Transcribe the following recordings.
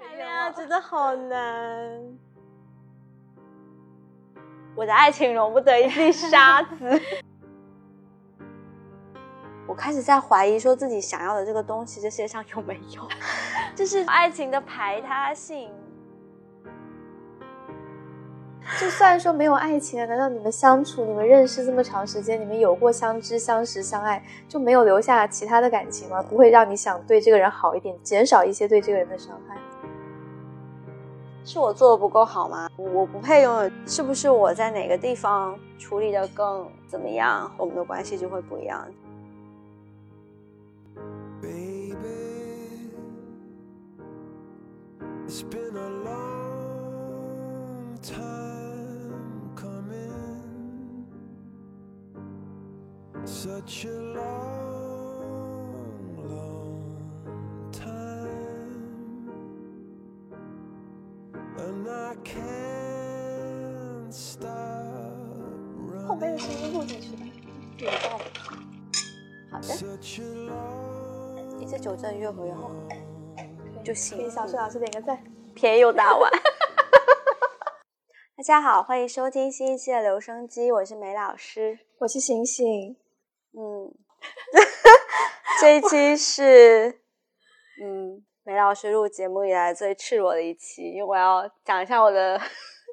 谈恋爱真的好难，我的爱情容不得一粒沙子。我开始在怀疑，说自己想要的这个东西，这世界上有没有？就是爱情的排他性。就算说没有爱情了，难道你们相处、你们认识这么长时间，你们有过相知、相识、相爱，就没有留下其他的感情吗？不会让你想对这个人好一点，减少一些对这个人的伤害？是我做的不够好吗？我不配拥有？是不是我在哪个地方处理的更怎么样，我们的关系就会不一样？such a long. 自己带好的。一次九正越回越好就行给小帅老师点个赞。便宜又大碗。大家好欢迎收听新一期的留声机我是梅老师。我是醒醒。嗯，这一期是嗯梅老师录节目以来最赤裸的一期，因为我要讲一下我的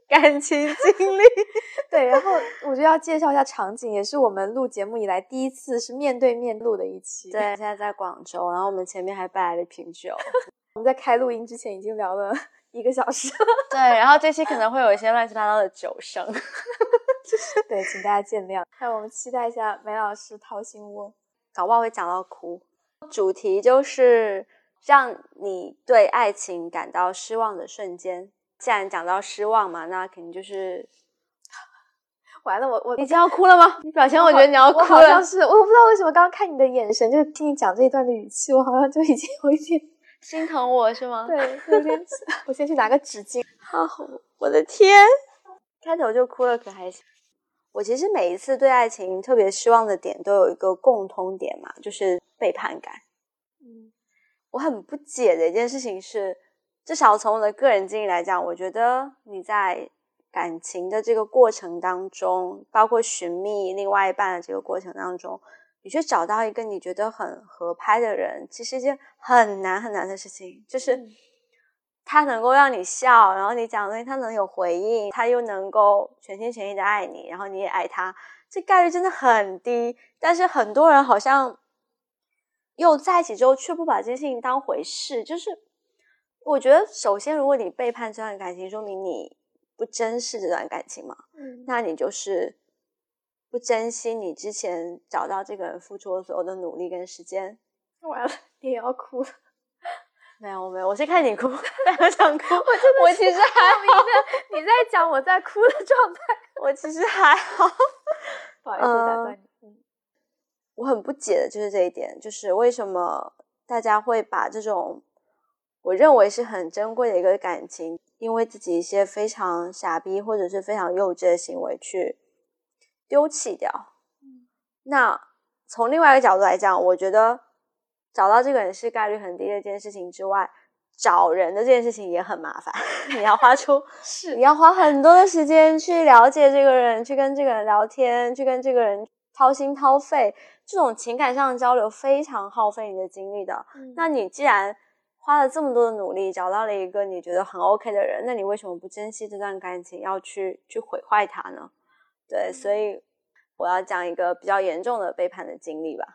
感情经历。对，然后我就要介绍一下场景，也是我们录节目以来第一次是面对面录的一期。对，现在在广州，然后我们前面还带来了一瓶酒。我们在开录音之前已经聊了 一个小时。对，然后这期可能会有一些乱七八糟的酒声。对，请大家见谅。那我们期待一下梅老师掏心窝，搞不好会讲到哭。主题就是让你对爱情感到失望的瞬间。既然讲到失望嘛，那肯定就是 完了。我我你就要哭了吗？你表情我觉得你要哭了。好像是，我不知道为什么刚刚看你的眼神，就是听你讲这一段的语气，我好像就已经有一点 心疼我是吗？对，有点。我先去拿个纸巾。好，我的天，开头就哭了，可还行。我其实每一次对爱情特别失望的点都有一个共通点嘛，就是背叛感。嗯，我很不解的一件事情是，至少从我的个人经历来讲，我觉得你在感情的这个过程当中，包括寻觅另外一半的这个过程当中，你去找到一个你觉得很合拍的人，其实一件很难很难的事情，就是。他能够让你笑，然后你讲的东西他能有回应，他又能够全心全意的爱你，然后你也爱他，这概率真的很低。但是很多人好像又在一起之后却不把这件事情当回事。就是我觉得，首先如果你背叛这段感情，说明你不珍视这段感情嘛，嗯，那你就是不珍惜你之前找到这个人付出的所有的努力跟时间。完了，你也要哭了。没有没有，我是看你哭，我想哭。我真的，我其实还明的你在讲我在哭的状态，我其实还好。不好意思打断你。嗯，我很不解的就是这一点，就是为什么大家会把这种我认为是很珍贵的一个感情，因为自己一些非常傻逼或者是非常幼稚的行为去丢弃掉。那从另外一个角度来讲，我觉得。找到这个人是概率很低的一件事情之外，找人的这件事情也很麻烦。你要花出 是，你要花很多的时间去了解这个人，去跟这个人聊天，去跟这个人掏心掏肺，这种情感上的交流非常耗费你的精力的。那你既然花了这么多的努力找到了一个你觉得很 OK 的人，那你为什么不珍惜这段感情，要去去毁坏它呢？对，所以我要讲一个比较严重的背叛的经历吧。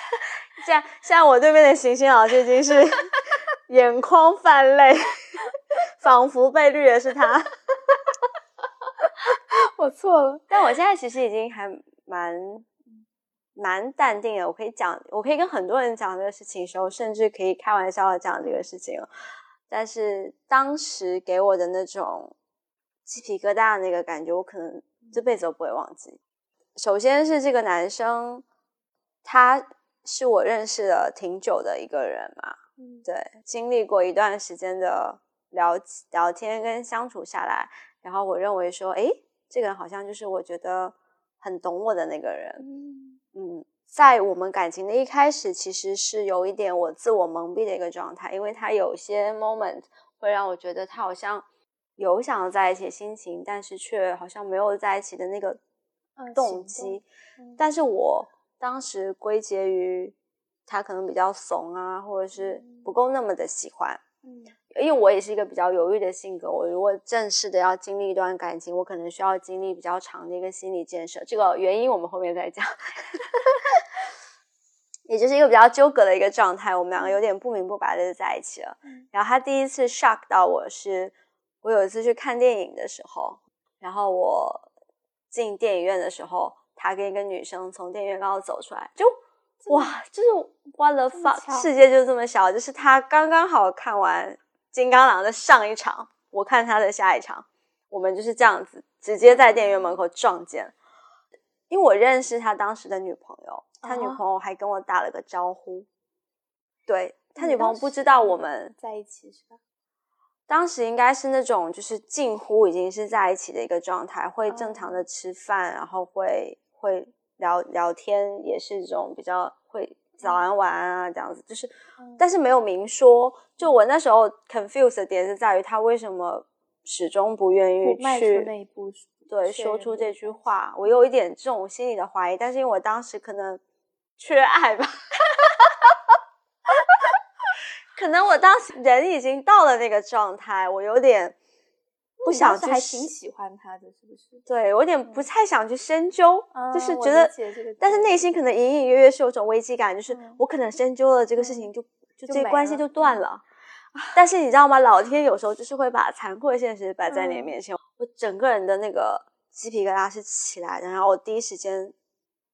现在，现在我对面的行星老师已经是 眼眶泛泪，仿佛被绿的是他。我错了，但我现在其实已经还蛮蛮淡定的。我可以讲，我可以跟很多人讲这个事情的时候，甚至可以开玩笑的讲这个事情。但是当时给我的那种鸡皮疙瘩的那个感觉，我可能这辈子都不会忘记。首先是这个男生，他。是我认识了挺久的一个人嘛，对，经历过一段时间的聊聊天跟相处下来，然后我认为说，哎，这个人好像就是我觉得很懂我的那个人，嗯，在我们感情的一开始，其实是有一点我自我蒙蔽的一个状态，因为他有些 moment，会让我觉得他好像有想要在一起的心情，但是却好像没有在一起的那个动机。但是我当时归结于他可能比较怂啊，或者是不够那么的喜欢。嗯，因为我也是一个比较犹豫的性格，我如果正式的要经历一段感情，我可能需要经历比较长的一个心理建设。这个原因我们后面再讲。也就是一个比较纠葛的一个状态，我们两个有点不明不白的就在一起了。然后他第一次 shock 到我是，我有一次去看电影的时候，然后我进电影院的时候，他跟一个女生从电影院刚好走出来，就哇，就是 what the fuck，世界就这么小，就是他刚刚好看完《金刚狼》的上一场，我看他的下一场，我们就是这样子直接在电影院门口撞见，因为我认识他当时的女朋友。他女朋友还跟我打了个招呼，对他女朋友不知道我们在一起是吧？当时应该是那种就是近乎已经是在一起的一个状态，会正常的吃饭，然后会会聊聊天，也是这种比较会早安晚安啊这样子，就是但是没有明说。就我那时候 confused 的点是在于他为什么始终不愿意去那一步，对，说出这句话，我有一点这种心理的怀疑，但是因为我当时可能。缺爱吧，可能我当时人已经到了那个状态，我有点不想去，还挺喜欢他的，是不是？对我有点不太想去深究，就是觉得，但是内心可能隐隐约约是有种危机感，就是我可能深究了这个事情，就就这关系就断了。但是你知道吗？老天有时候就是会把残酷的现实摆在你面前，我整个人的那个鸡皮疙瘩是起来的，然后我第一时间。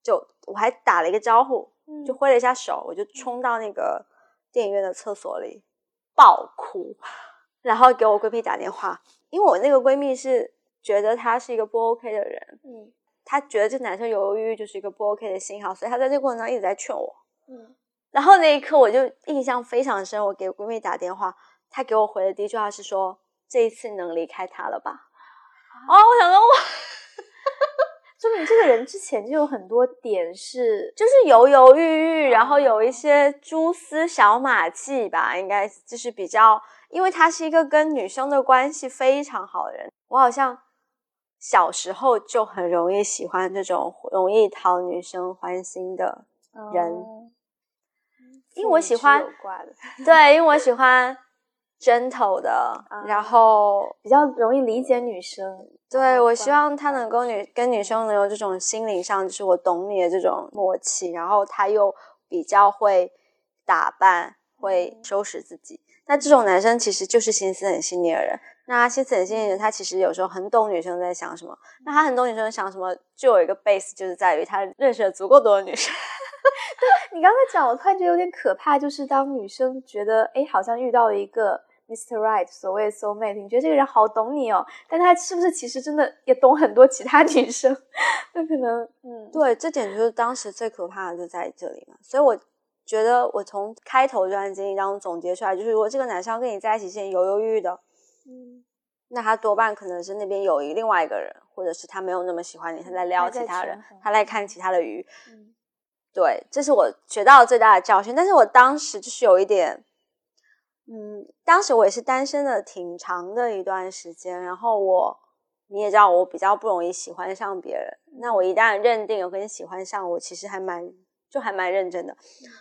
就我还打了一个招呼，就挥了一下手，我就冲到那个电影院的厕所里爆哭，然后给我闺蜜打电话，因为我那个闺蜜是觉得他是一个不 OK 的人，嗯，她觉得这男生犹犹豫豫就是一个不 OK 的信号，所以她在这个过程中一直在劝我，嗯，然后那一刻我就印象非常深，我给闺蜜打电话，她给我回的第一句话是说：“这一次能离开他了吧？”哦，我想说我。说明这个人之前就有很多点是，就是犹犹豫豫，然后有一些蛛丝小马迹吧，应该就是比较，因为他是一个跟女生的关系非常好的人。我好像小时候就很容易喜欢这种容易讨女生欢心的人，因为我喜欢，对，因为我喜欢。gentle 的，然后比较容易理解女生。对我希望他能够女跟女生能有这种心灵上，就是我懂你的这种默契。然后他又比较会打扮，会收拾自己。那这种男生其实就是心思很细腻的人。那心思很细腻的人，他其实有时候很懂女生在想什么。那他很懂女生想什么，就有一个 base，就是在于他认识了足够多的女生。你刚才讲，我突然觉得有点可怕，就是当女生觉得，哎，好像遇到了一个 Mr. Right，所谓 soul mate，你觉得这个人好懂你哦，但他是不是其实真的也懂很多其他女生？那可能，嗯，对，这点就是当时最可怕的就在这里嘛。所以我觉得，我从开头这段经历当中总结出来，就是如果这个男生要跟你在一起，前犹犹豫豫的，嗯，那他多半可能是那边有一另外一个人，或者是他没有那么喜欢你，他在撩其他人，他在看其他的鱼。对，这是我学到最大的教训。但是我当时就是有一点，嗯，当时我也是单身的挺长的一段时间。然后我，你也知道，我比较不容易喜欢上别人。那我一旦认定有跟你喜欢上，我其实还蛮就还蛮认真的。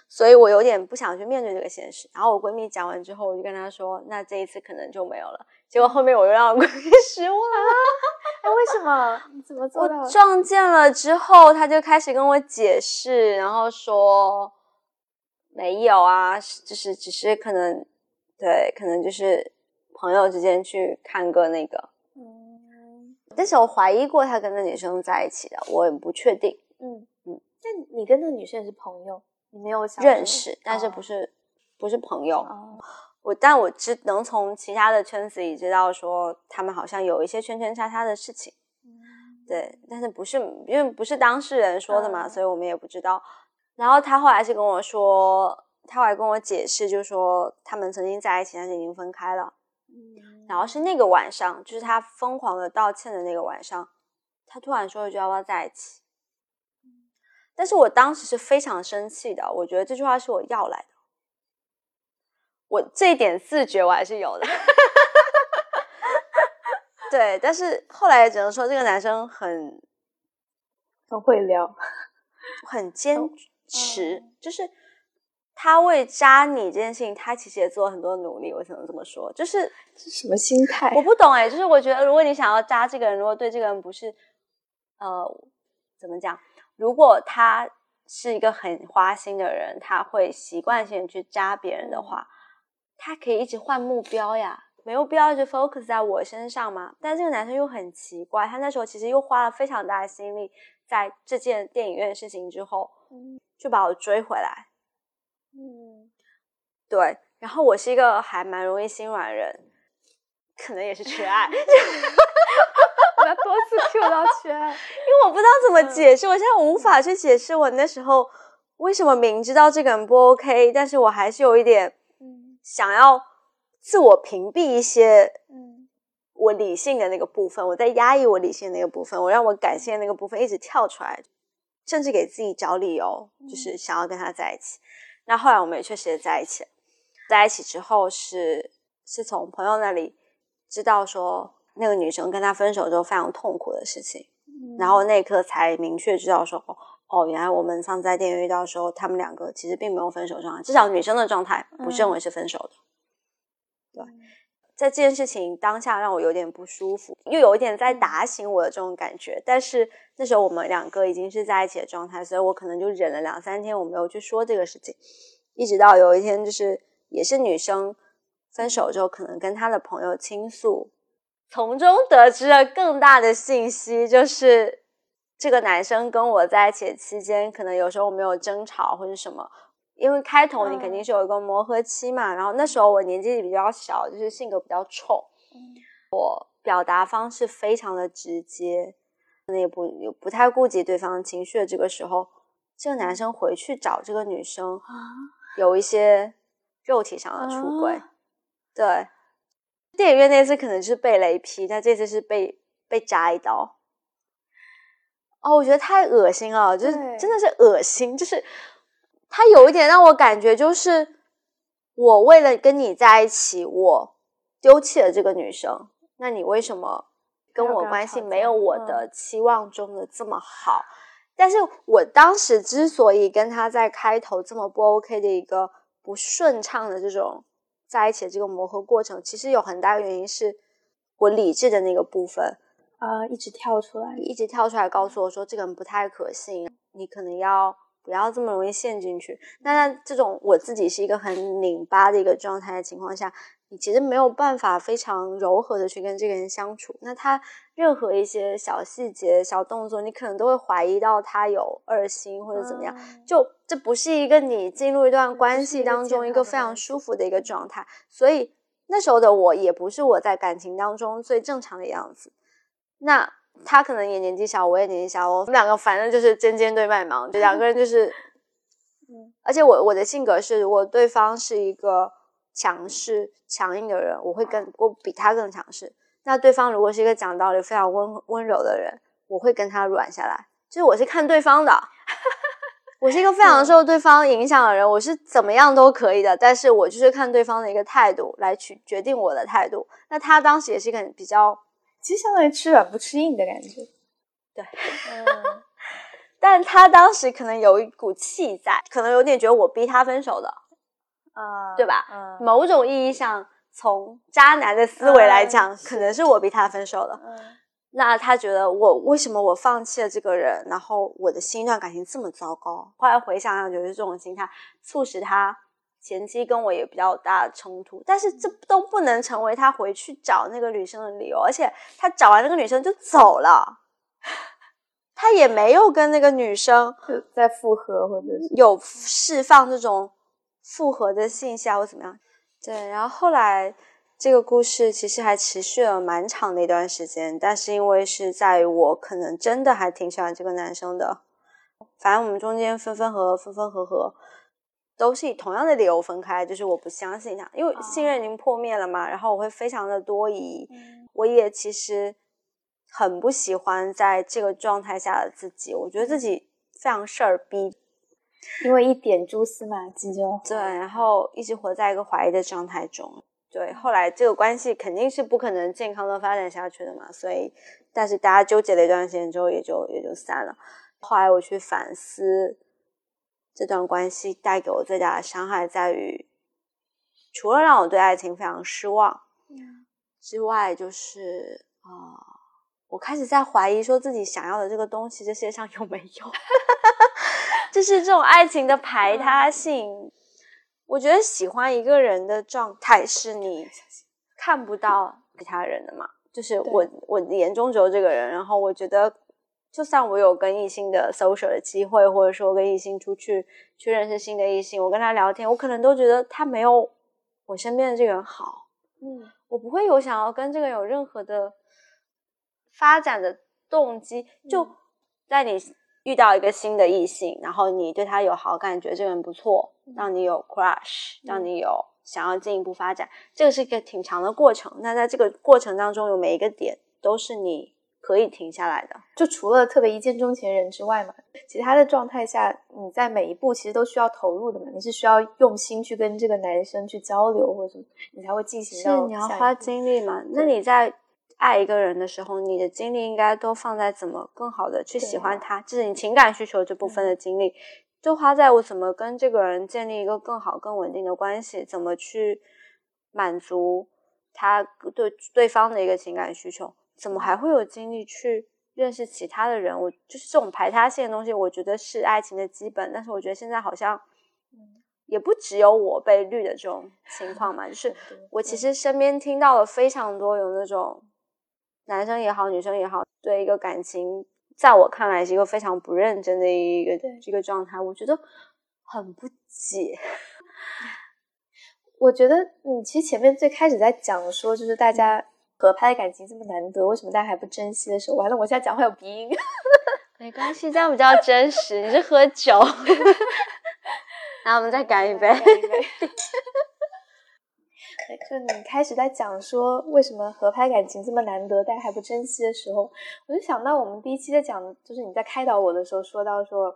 所以我有点不想去面对这个现实。然后我闺蜜讲完之后，我就跟她说：“那这一次可能就没有了。”结果后面我又让我闺蜜失望了。哎，为什么？你怎么做到？我撞见了之后，她就开始跟我解释，然后说没有啊，就是只是可能，对，可能就是朋友之间去看个那个。嗯。但是我怀疑过他跟那女生在一起的，我也不确定。嗯嗯。那你跟那个女生也是朋友？你没有认识，但是不是不是朋友？我但我知能从其他的圈子里知道说他们好像有一些圈圈叉叉的事情，对，但是不是因为不是当事人说的嘛，所以我们也不知道。然后他后来是跟我说，他后来跟我解释，就是说他们曾经在一起，但是已经分开了。然后是那个晚上，就是他疯狂的道歉的那个晚上，他突然说了句要不要在一起。但是我当时是非常生气的，我觉得这句话是我要来的。我这一点自觉我还是有的，对，但是后来只能说这个男生很很会聊，很坚持，就是他为扎你这件事情，他其实也做了很多努力。我只能这么说，就是这什么心态？我不懂哎，就是我觉得，如果你想要扎这个人，如果对这个人不是呃怎么讲，如果他是一个很花心的人，他会习惯性去扎别人的话，他可以一直换目标呀。没有必要一直 focus 在我身上嘛？但这个男生又很奇怪，他那时候其实又花了非常大的心力在这件电影院的事情之后，就把我追回来。嗯，对。然后我是一个还蛮容易心软人，可能也是缺爱。多次 Q 到缺爱，因为我不知道怎么解释，我现在无法去解释我那时候为什么明知道这个人不 OK，但是我还是有一点想要。自我屏蔽一些，嗯，我理性的那个部分，我在压抑我理性的那个部分，我让我感性的那个部分一直跳出来，甚至给自己找理由，就是想要跟他在一起。那后来我们也确实也在一起，在一起之后是是从朋友那里知道说那个女生跟他分手之后非常痛苦的事情，然后那一刻才明确知道说哦，原来我们上次在电影遇到的时候，他们两个其实并没有分手状态，至少女生的状态不认为是分手的。对，在这件事情当下让我有点不舒服，又有一点在打醒我的这种感觉。但是那时候我们两个已经是在一起的状态，所以我可能就忍了两三天，我没有去说这个事情。一直到有一天，就是也是女生分手之后，可能跟她的朋友倾诉，从中得知了更大的信息，就是这个男生跟我在一起的期间，可能有时候我们有争吵或者什么。因为开头你肯定是有一个磨合期嘛，然后那时候我年纪比较小，就是性格比较冲，我表达方式非常的直接，可能也不也不太顾及对方情绪的这个时候，这个男生回去找这个女生，有一些肉体上的出轨，对，电影院那次可能是被雷劈，但这次是被被扎一刀，哦，我觉得太恶心了，就是真的是恶心，就是。他有一点让我感觉，就是我为了跟你在一起，我丢弃了这个女生。那你为什么跟我关系没有我的期望中的这么好？但是我当时之所以跟他在开头这么不 OK 的一个不顺畅的这种在一起的这个磨合过程，其实有很大原因是我理智的那个部分啊，一直跳出来，一直跳出来告诉我说这个人不太可信，你可能要。不要这么容易陷进去。那在这种我自己是一个很拧巴的一个状态的情况下，你其实没有办法非常柔和的去跟这个人相处。那他任何一些小细节、小动作，你可能都会怀疑到他有二心或者怎么样。就这不是一个你进入一段关系当中一个非常舒服的一个状态。所以那时候的我也不是我在感情当中最正常的样子。那。他可能也年纪小，我也年纪小，我们两个反正就是尖尖对麦芒，就两个人就是，嗯，而且我我的性格是，如果对方是一个强势强硬的人，我会更我比他更强势。那对方如果是一个讲道理非常温温柔的人，我会跟他软下来。就是我是看对方的，我是一个非常受对方影响的人，我是怎么样都可以的，但是我就是看对方的一个态度来去决定我的态度。那他当时也是一个比较。其实相当于吃软不吃硬的感觉，对，嗯，但他当时可能有一股气在，可能有点觉得我逼他分手的，啊，对吧？嗯，某种意义上，从渣男的思维来讲，可能是我逼他分手的。嗯，那他觉得我为什么我放弃了这个人，然后我的新一段感情这么糟糕？后来回想想，觉得这种心态促使他。前期跟我也比较大的冲突，但是这都不能成为他回去找那个女生的理由。而且他找完那个女生就走了，他也没有跟那个女生在复合，或者是有释放这种复合的信息啊，或怎么样。对，然后后来这个故事其实还持续了蛮长的一段时间，但是因为是在于我可能真的还挺喜欢这个男生的，反正我们中间分分合合，分分合合。都是以同样的理由分开，就是我不相信他，因为信任已经破灭了嘛。然后我会非常的多疑，我也其实很不喜欢在这个状态下的自己，我觉得自己非常事儿逼，因为一点蛛丝马迹就对，然后一直活在一个怀疑的状态中，对，后来这个关系肯定是不可能健康的发展下去的嘛，所以，但是大家纠结了一段时间之后，也就也就散了。后来我去反思，这段关系带给我最大的伤害在于，除了让我对爱情非常失望之外，就是啊，我开始在怀疑说自己想要的这个东西，这世界上有没有？就是这种爱情的排他性。我觉得喜欢一个人的状态是你看不到其他人的嘛，就是我我眼中只有这个人，然后我觉得就算我有跟异性的 social 的机会，或者说跟异性出去去认识新的异性，我跟他聊天，我可能都觉得他没有我身边的这个人好，嗯，我不会有想要跟这个人有任何的发展的动机，就在你。遇到一个新的异性，然后你对他有好感，觉得这个人不错，让你有 crush，让你有想要进一步发展，这个是一个挺长的过程。那在这个过程当中，有每一个点都是你可以停下来的。就除了特别一见钟情人之外嘛，其他的状态下，你在每一步其实都需要投入的嘛。你是需要用心去跟这个男生去交流，或者什么，你才会进行到。是你要花精力嘛？那你在。爱一个人的时候，你的精力应该都放在怎么更好的去喜欢他，就是你情感需求这部分的精力，就花在我怎么跟这个人建立一个更好、更稳定的关系，怎么去满足他对对方的一个情感需求，怎么还会有精力去认识其他的人？我就是这种排他性的东西，我觉得是爱情的基本。但是我觉得现在好像，也不只有我被绿的这种情况嘛，就是我其实身边听到了非常多有那种。男生也好，女生也好，对一个感情，在我看来是一个非常不认真的一个这个状态，我觉得很不解。我觉得你其实前面最开始在讲说，就是大家合拍的感情这么难得，为什么大家还不珍惜的时候，完了，我现在讲话有鼻音，没关系，这样比较真实。你是喝酒，那我们再干一杯。就你开始在讲说为什么合拍感情这么难得，但还不珍惜的时候，我就想到我们第一期在讲，就是你在开导我的时候说到说，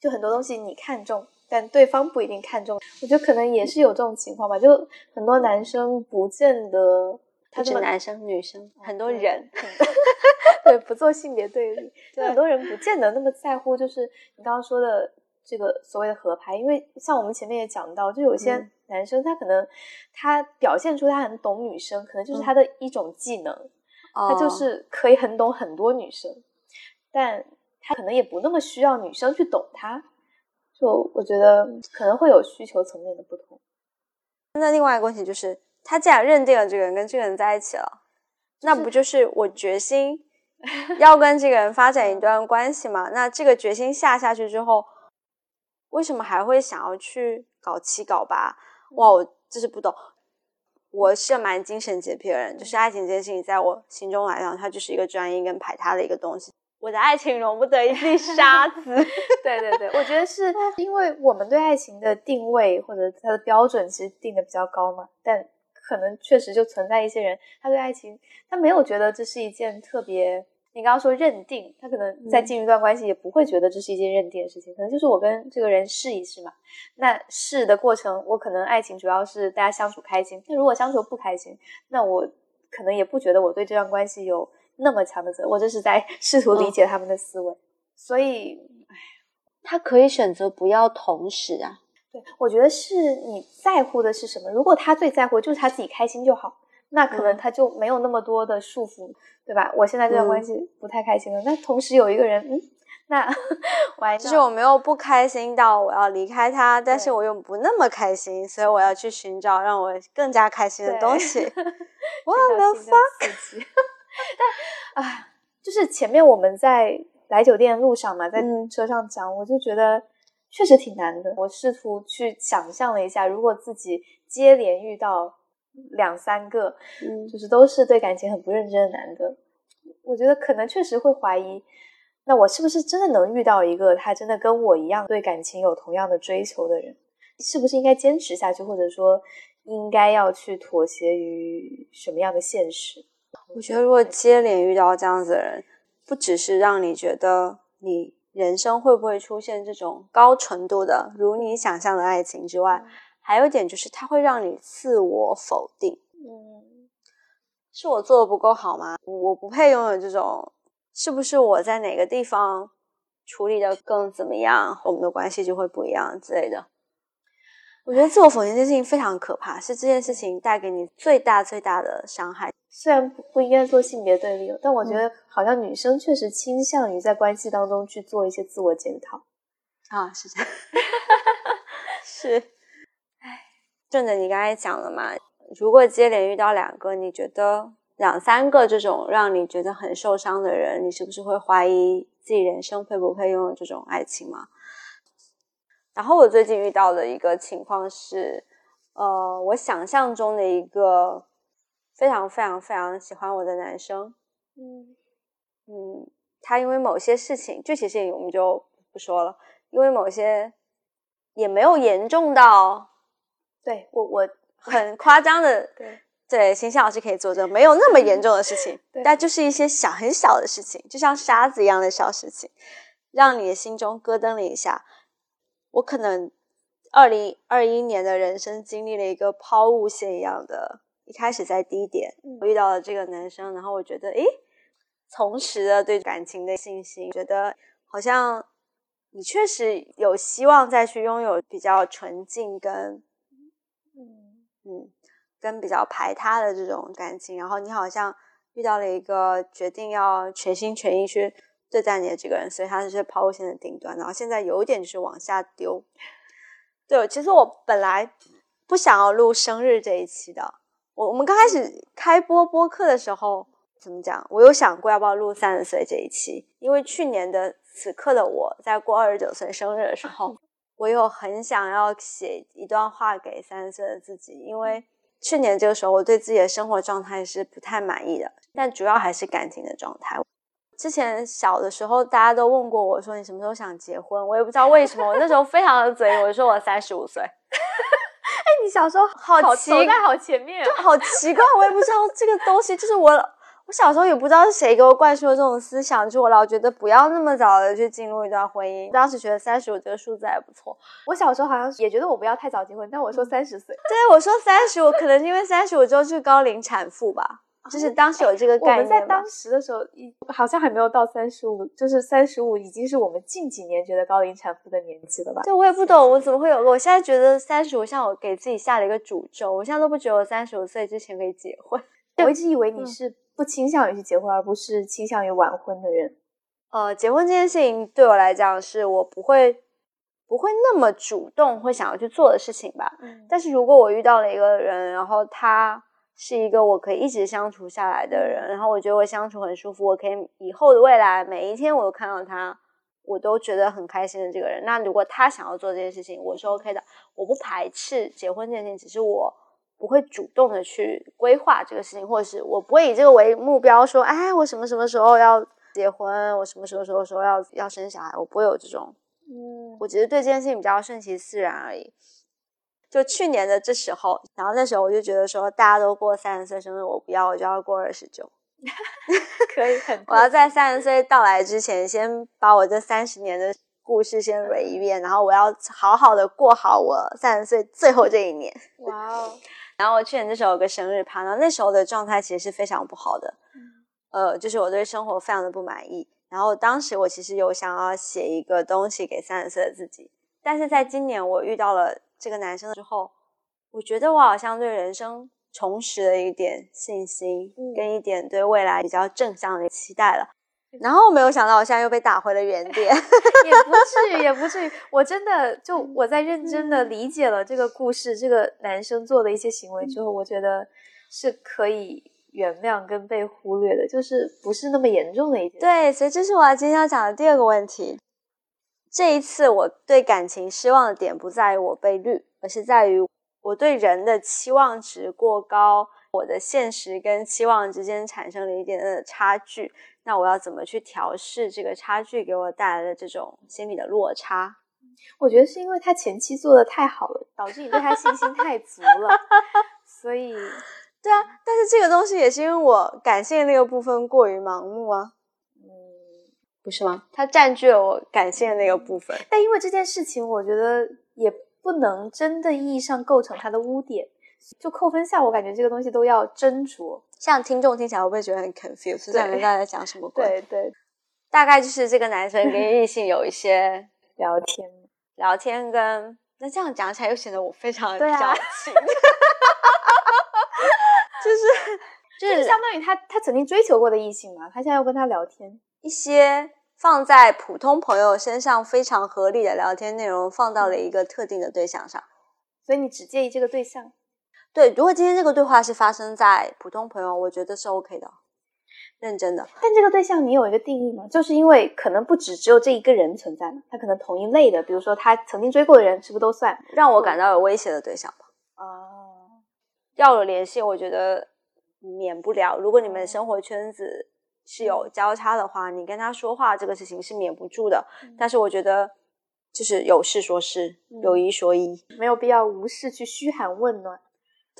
就很多东西你看中，但对方不一定看中。我觉得可能也是有这种情况吧，就很多男生不见得，他是男生女生，很多人，对，不做性别对立，就很多人不见得那么在乎，就是你刚刚说的这个所谓的合拍，因为像我们前面也讲到，就有些。男生他可能他表现出他很懂女生，可能就是他的一种技能，他就是可以很懂很多女生，但他可能也不那么需要女生去懂他。就我觉得可能会有需求层面的不同。那另外一个问题就是，他既然认定了这个人跟这个人在一起了，那不就是我决心 要跟这个人发展一段关系吗？那这个决心下下去之后，为什么还会想要去搞七搞八？哇，我就是不懂。我是蛮精神洁癖的人，就是爱情这件事情，在我心中来讲，它就是一个专一跟排他的一个东西。我的爱情容不得一粒沙子。对对对，我觉得是 因为我们对爱情的定位或者它的标准其实定的比较高嘛，但可能确实就存在一些人，他对爱情他没有觉得这是一件特别。你刚刚说认定，他可能在进入一段关系也不会觉得这是一件认定的事情，可能就是我跟这个人试一试嘛。那试的过程，我可能爱情主要是大家相处开心。那如果相处不开心，那我可能也不觉得我对这段关系有那么强的责。我这是在 试图理解他们的思维。所以，哎，他可以选择不要同时啊。对，我觉得是你在乎的是什么。如果他最在乎就是他自己开心就好。那可能他就没有那么多的束缚，对吧？我现在这段关系不太开心了，那同时有一个人，嗯，那 我就是我没有不开心到我要离开他，但是我又不那么开心，所以我要去寻找让我更加开心的东西。我的 fuck！但啊，就是前面我们在来酒店路上嘛，在车上讲，我就觉得确实挺难的。我试图去想象了一下，如果自己接连遇到。两三个，嗯，就是都是对感情很不认真的男的，我觉得可能确实会怀疑，那我是不是真的能遇到一个他真的跟我一样对感情有同样的追求的人？是不是应该坚持下去，或者说应该要去妥协于什么样的现实？我觉得如果接连遇到这样子的人，不只是让你觉得你人生会不会出现这种高纯度的如你想象的爱情之外。还有一点就是它会让你自我否定。嗯，是我做的不够好吗？我不配拥有这种？是不是我在哪个地方处理的更怎么样，我们的关系就会不一样之类的？我觉得自我否定这件事情非常可怕，是这件事情带给你最大最大的伤害。虽然不不应该做性别对立，但我觉得好像女生确实倾向于在关系当中去做一些自我检讨。啊，是这样，是。哎，顺着你刚才讲了嘛，如果接连遇到两个，你觉得两三个这种让你觉得很受伤的人，你是不是会怀疑自己人生配不配拥有这种爱情吗？然后我最近遇到的一个情况是，呃，我想象中的一个非常非常非常喜欢我的男生，嗯嗯，他因为某些事情，具体事情我们就不说了，因为某些也没有严重到，对我我很夸张的，对对，形象老师可以作证，没有那么严重的事情，但就是一些小很小的事情，就像沙子一样的小事情，让你的心中咯噔了一下。我可能二零二一年的人生经历了一个抛物线一样的，一开始在低点，我遇到了这个男生，然后我觉得，诶，重拾了对感情的信心，觉得好像你确实有希望再去拥有比较纯净跟，嗯，跟比较排他的这种感情，然后你好像遇到了一个决定要全心全意去。对待你的这个人，所以他是抛物线的顶端，然后现在有一点就是往下丢。对，其实我本来不想要录生日这一期的。我我们刚开始开播播客的时候，怎么讲？我有想过要不要录三十岁这一期，因为去年的此刻的我在过二十九岁生日的时候，我有很想要写一段话给三十岁的自己，因为去年这个时候我对自己的生活状态是不太满意的，但主要还是感情的状态。之前小的时候，大家都问过我说你什么时候想结婚，我也不知道为什么，我那时候非常的嘴，我说我三十五岁。哎，你小时候好奇怪好前面，就好奇怪，我也不知道这个东西，就是我我小时候也不知道是谁给我灌输了这种思想，就我老觉得不要那么早的去进入一段婚姻。当时觉得三十五这个数字还不错，我小时候好像也觉得我不要太早结婚，但我说三十岁，对，我说三十五，可能因为三十五之后是高龄产妇吧。就是当时有这个概念。我们在当时的时候，好像还没有到三十五，就是三十五已经是我们近几年觉得高龄产妇的年纪了吧？对，我也不懂，我怎么会有个？我现在觉得三十五像我给自己下了一个诅咒，我现在都不觉得我三十五岁之前可以结婚。我一直以为你是不倾向于去结婚，而不是倾向于晚婚的人。呃，结婚这件事情对我来讲，是我不会不会那么主动会想要去做的事情吧。嗯。但是如果我遇到了一个人，然后他。是一个我可以一直相处下来的人，然后我觉得我相处很舒服，我可以以后的未来每一天我都看到他，我都觉得很开心的这个人。那如果他想要做这件事情，我是 OK 的，我不排斥结婚这件事情，只是我不会主动的去规划这个事情，或者是我不会以这个为目标，说，哎，我什么什么时候要结婚，我什么时候时候说要要生小孩，我不会有这种，嗯，我觉得对这件事情比较顺其自然而已。就去年的这时候，然后那时候我就觉得说，大家都过三十岁生日，我不要，我就要过二十九。可以，很，我要在三十岁到来之前，先把我这三十年的故事先捋一遍，然后我要好好的过好我三十岁最后这一年。哇哦！然后我去年这时候有个生日趴，然后那时候的状态其实是非常不好的，呃，就是我对生活非常的不满意。然后当时我其实有想要写一个东西给三十岁的自己，但是在今年我遇到了。这个男生之后，我觉得我好像对人生重拾了一点信心，跟一点对未来比较正向的期待了。然后没有想到，我现在又被打回了原点。也不至于，也不至于。我真的就我在认真的理解了这个故事，这个男生做的一些行为之后，我觉得是可以原谅跟被忽略的，就是不是那么严重的一件。对，所以这是我今天要讲的第二个问题。这一次我对感情失望的点不在于我被绿，而是在于我对人的期望值过高，我的现实跟期望之间产生了一点点的差距。那我要怎么去调试这个差距给我带来的这种心理的落差？我觉得是因为他前期做的太好了，导致你对他信心太足了。所以，对啊，但是这个东西也是因为我感性那个部分过于盲目啊。嗯不是吗？他占据了我感性的那个部分。但因为这件事情，我觉得也不能真的意义上构成他的污点。就扣分项，我感觉这个东西都要斟酌。像听众听起来会不会觉得很 confused？两个人在讲什么 鬼？对对，大概就是这个男生跟异性有一些 聊天，聊天跟那这样讲起来又显得我非常矫情。就是就是相当于他他曾经追求过的异性嘛，他现在要跟他聊天，一些放在普通朋友身上非常合理的聊天内容放到了一个特定的对象上，所以你只介意这个对象。对，如果今天这个对话是发生在普通朋友，我觉得是 OK 的，认真的。但这个对象你有一个定义吗？就是因为可能不止只有这一个人存在嘛，他可能同一类的，比如说他曾经追过的人，是不是都算让我感到有威胁的对象吧？哦，要有联系，我觉得免不了。如果你们生活圈子是有交叉的话，你跟他说话这个事情是免不住的。但是我觉得，就是有事说事，有一说一，没有必要无事去嘘寒问暖。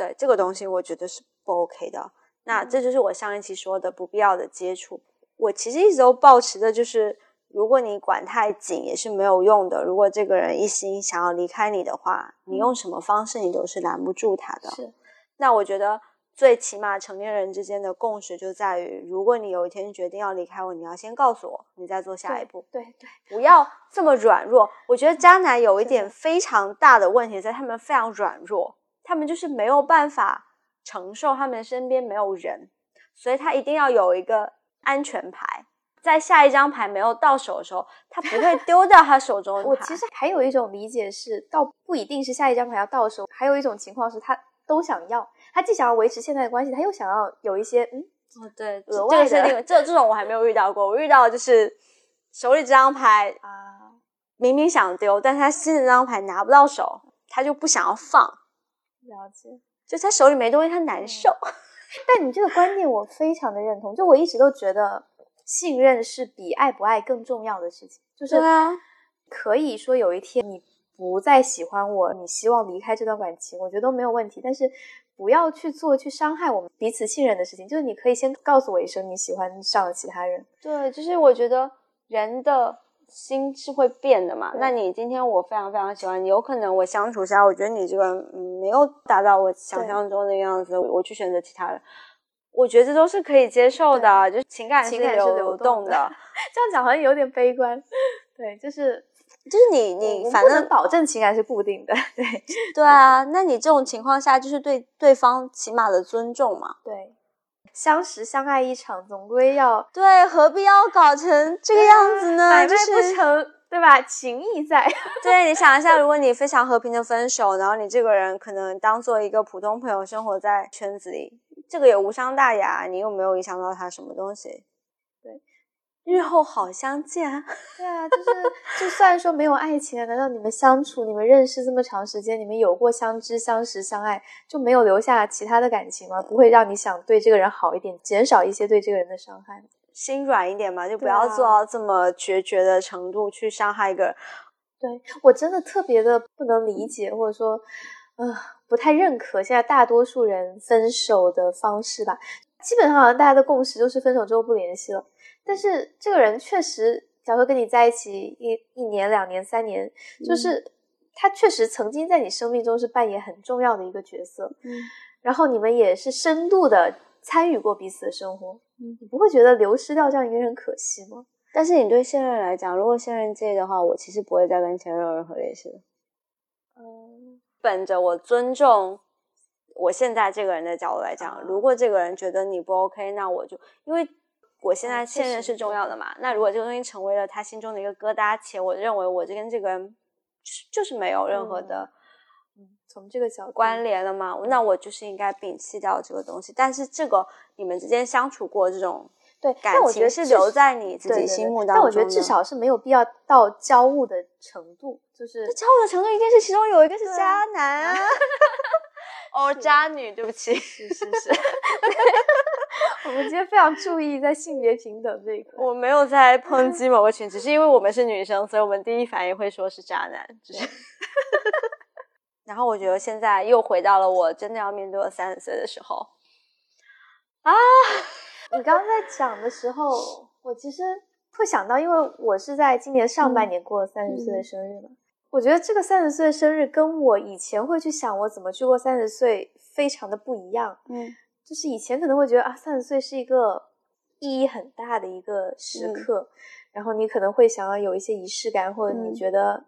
对这个东西，我觉得是不 OK 的。那这就是我上一期说的不必要的接触。我其实一直都保持的就是，如果你管太紧也是没有用的。如果这个人一心想要离开你的话，你用什么方式你都是拦不住他的。是。那我觉得最起码成年人之间的共识就在于，如果你有一天决定要离开我，你要先告诉我，你再做下一步。对对，不要这么软弱。我觉得渣男有一点非常大的问题在，他们非常软弱。他们就是没有办法承受他们身边没有人，所以他一定要有一个安全牌，在下一张牌没有到手的时候，他不会丢掉他手中的牌。我其实还有一种理解是，倒不一定是下一张牌要到手，还有一种情况是他都想要，他既想要维持现在的关系，他又想要有一些嗯，哦对，额外的这这种我还没有遇到过，我遇到的就是手里这张牌啊，明明想丢，但他新的这张牌拿不到手，他就不想要放。了解，就他手里没东西，他难受。但你这个观点我非常的认同。就我一直都觉得，信任是比爱不爱更重要的事情。就是啊，可以说有一天你不再喜欢我，你希望离开这段感情，我觉得都没有问题。但是不要去做去伤害我们彼此信任的事情。就是你可以先告诉我一声你喜欢上了其他人。对，就是我觉得人的。心是会变的嘛？那你今天我非常非常喜欢你，有可能我相处下，我觉得你这个嗯没有达到我想象中的样子，我去选择其他人，我觉得这都是可以接受的，就是情感是流动的。这样讲好像有点悲观，对，就是 就是你你反正保证情感是固定的，对对啊，那你这种情况下就是对对方起码的尊重嘛，对。相识相爱一场，总归要对，何必要搞成这个样子呢？反正不成，对吧？情谊在。对，你想一下，如果你非常和平的分手，然后你这个人可能当做一个普通朋友生活在圈子里，这个也无伤大雅，你又没有影响到他什么东西。日后好相见。对啊，就是就算说没有爱情了，难道你们相处、你们认识这么长时间，你们有过相知、相识、相爱，就没有留下其他的感情吗？不会让你想对这个人好一点，减少一些对这个人的伤害？心软一点嘛，就不要做到这么决绝的程度去伤害一个人。对我真的特别的不能理解，或者说，呃，不太认可现在大多数人分手的方式吧。基本上好像大家的共识就是分手之后不联系了。但是这个人确实，假如说跟你在一起一一年、两年、三年，就是他确实曾经在你生命中是扮演很重要的一个角色。嗯，然后你们也是深度的参与过彼此的生活。嗯，你不会觉得流失掉这样一个人可惜吗？但是你对现任来讲，如果现任介意的话，我其实不会再跟前任有任何联系了。嗯，本着我尊重我现在这个人的角度来讲，如果这个人觉得你不 OK，那我就因为。我现在现任是重要的嘛？那如果这个东西成为了他心中的一个疙瘩，且我认为我这跟这个人就是没有任何的，嗯，从这个角度关联了嘛？那我就是应该摒弃掉这个东西。但是这个你们之间相处过这种对感情是留在你自己心目当中。但我觉得至少是没有必要到交恶的程度，就是交恶的程度一定是其中有一个是渣男啊，哦，渣女，对不起，是是是。我们今天非常注意在性别平等这一块。我没有在抨击某个群，只是因为我们是女生，所以我们第一反应会说是渣男。就是，然后我觉得现在又回到了我真的要面对我三十岁的时候。啊，你刚刚在讲的时候，我其实会想到，因为我是在今年上半年过三十岁的生日嘛。我觉得这个三十岁生日跟我以前会去想我怎么去过三十岁非常的不一样。嗯，就是以前可能会觉得啊，三十岁是一个意义很大的一个时刻，然后你可能会想要有一些仪式感，或者你觉得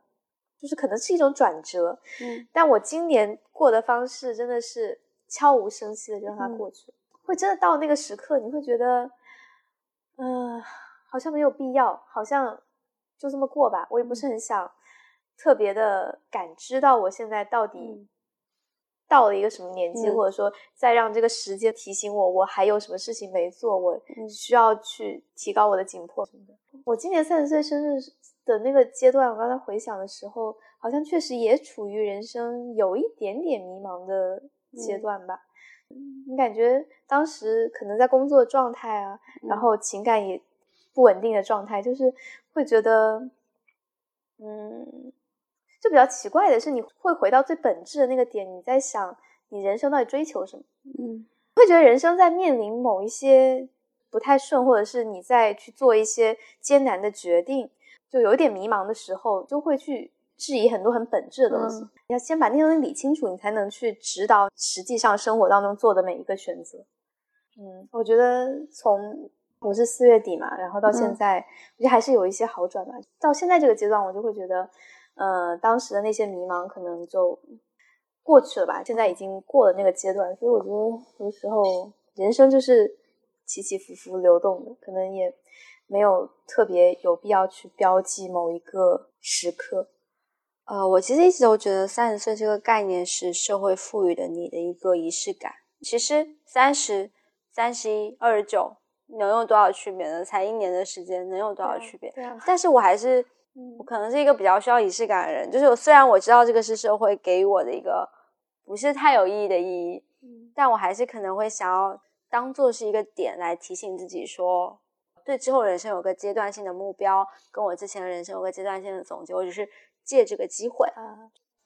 就是可能是一种转折。嗯，但我今年过的方式真的是悄无声息的就让它过去，会真的到那个时刻，你会觉得，嗯，好像没有必要，好像就这么过吧，我也不是很想。特别的感知到我现在到底到了一个什么年纪，或者说再让这个时间提醒我，我还有什么事情没做，我需要去提高我的紧迫什么的。我今年三十岁生日的那个阶段，我刚才回想的时候，好像确实也处于人生有一点点迷茫的阶段吧。你感觉当时可能在工作状态啊，然后情感也不稳定的状态，就是会觉得，嗯。就比较奇怪的是，你会回到最本质的那个点，你在想你人生到底追求什么？嗯，会觉得人生在面临某一些不太顺，或者是你在去做一些艰难的决定，就有点迷茫的时候，就会去质疑很多很本质的东西。你要先把那些东西理清楚，你才能去指导实际上生活当中做的每一个选择。嗯，我觉得从我是四月底嘛，然后到现在，我觉得还是有一些好转吧。到现在这个阶段，我就会觉得。呃，当时的那些迷茫可能就过去了吧，现在已经过了那个阶段，所以我觉得有时候人生就是起起伏伏流动的，可能也没有特别有必要去标记某一个时刻。呃，我其实一直都觉得三十岁这个概念是社会赋予的你的一个仪式感。其实三十、三十一、二十九能有多少区别呢？才一年的时间，能有多少区别？对啊，但是我还是。我可能是一个比较需要仪式感的人，就是我虽然我知道这个是社会给予我的一个不是太有意义的意义，但我还是可能会想要当做是一个点来提醒自己说，对之后人生有个阶段性的目标，跟我之前的人生有个阶段性的总结，我只是借这个机会。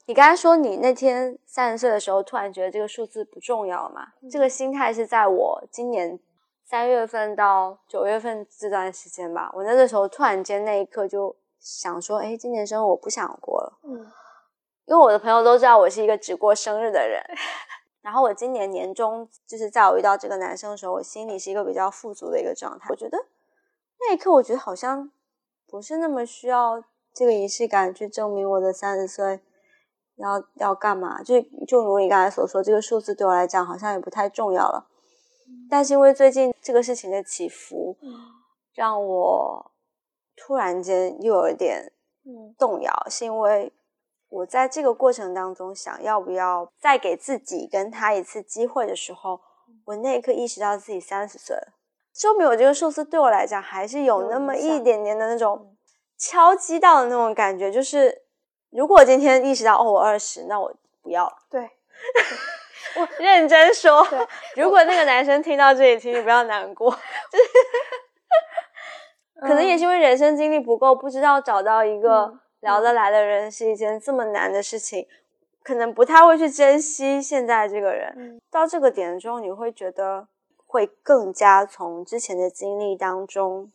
你刚才说你那天三十岁的时候突然觉得这个数字不重要嘛？这个心态是在我今年三月份到九月份这段时间吧，我那个时候突然间那一刻就。想说，哎，今年生日我不想过了，嗯，因为我的朋友都知道我是一个只过生日的人。然后我今年年终，就是在我遇到这个男生的时候，我心里是一个比较富足的一个状态。我觉得那一刻，我觉得好像不是那么需要这个仪式感去证明我的三十岁要要干嘛。就就如你刚才所说，这个数字对我来讲好像也不太重要了。但是因为最近这个事情的起伏，让我。突然间又有一点动摇，是因为我在这个过程当中想要不要再给自己跟他一次机会的时候，我那一刻意识到自己三十岁了，说明我这个数字对我来讲还是有那么一点点的那种敲击到的那种感觉。就是如果今天意识到哦我二十，那我不要了。对，我认真说，如果那个男生听到这里，请你不要难过。就是。可能也是因为人生经历不够，不知道找到一个聊得来的人是一件这么难的事情，可能不太会去珍惜现在这个人。到这个点中，你会觉得会更加从之前的经历当中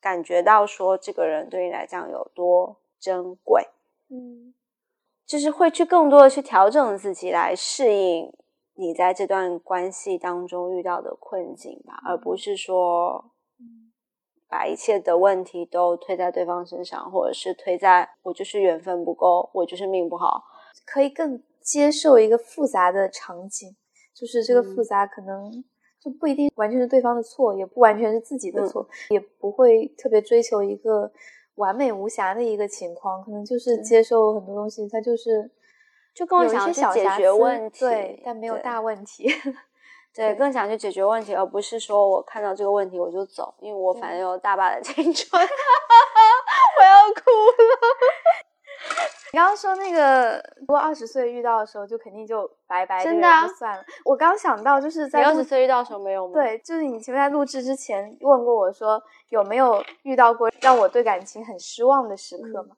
感觉到说这个人对你来讲有多珍贵。嗯，就是会去更多的去调整自己来适应你在这段关系当中遇到的困境吧，而不是说。把一切的问题都推在对方身上，或者是推在我就是缘分不够，我就是命不好，可以更接受一个复杂的场景，就是这个复杂可能就不一定完全是对方的错，也不完全是自己的错，也不会特别追求一个完美无瑕的一个情况，可能就是接受很多东西，它就是就跟我想去解决问题，对，但没有大问题。对，更想去解决问题，而不是说我看到这个问题我就走，因为我反正有大把的 青春，我要哭了。你刚刚说那个，如果二十岁遇到的时候，就肯定就拜拜，真的就算了。我刚想到，就是在二十岁遇到的时候没有吗？对，就是你前面在录制之前问过我说，有没有遇到过让我对感情很失望的时刻吗？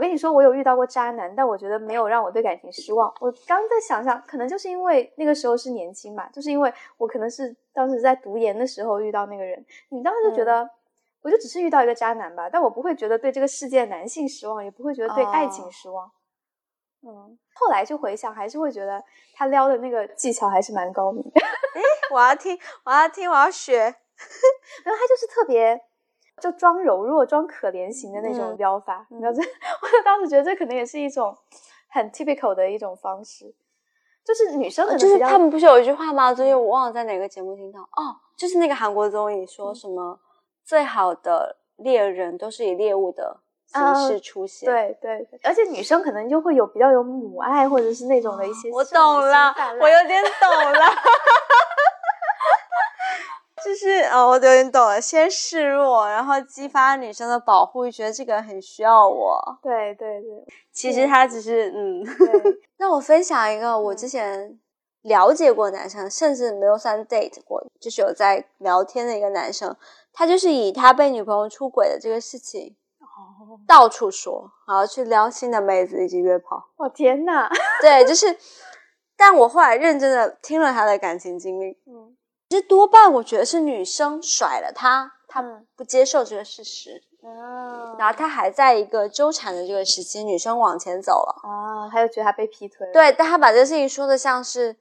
我跟你说，我有遇到过渣男，但我觉得没有让我对感情失望。我刚在想想，可能就是因为那个时候是年轻吧，就是因为我可能是当时在读研的时候遇到那个人，你当时就觉得我就只是遇到一个渣男吧，但我不会觉得对这个世界男性失望，也不会觉得对爱情失望。嗯，后来就回想，还是会觉得他撩的那个技巧还是蛮高明。哎，我要听，我要听，我要学。然后他就是特别，就装柔弱、装可怜型的那种撩法。你知道这，我就当时觉得这可能也是一种很 typical 的一种方式。就是女生可能，就是他们不是有一句话吗？最近我忘了在哪个节目听到哦，就是那个韩国综艺说什么最好的猎人都是以猎物的形式出现。对对，而且女生可能就会有比较有母爱或者是那种的一些。我懂了，我有点懂了。就是哦，我有点懂了。先示弱，然后激发女生的保护欲，觉得这个人很需要我。对对对，其实他只是嗯。那我分享一个我之前了解过男生，甚至没有算 date 过，就是有在聊天的一个男生，他就是以他被女朋友出轨的这个事情，哦，到处说，然后去撩新的妹子以及约炮。我天哪！对，就是，但我后来认真的听了他的感情经历，嗯。其实多半我觉得是女生甩了他，他不接受这个事实，嗯，然后他还在一个纠缠的这个时期，女生往前走了啊，他又觉得他被劈腿，对，但他把这个事情说的像是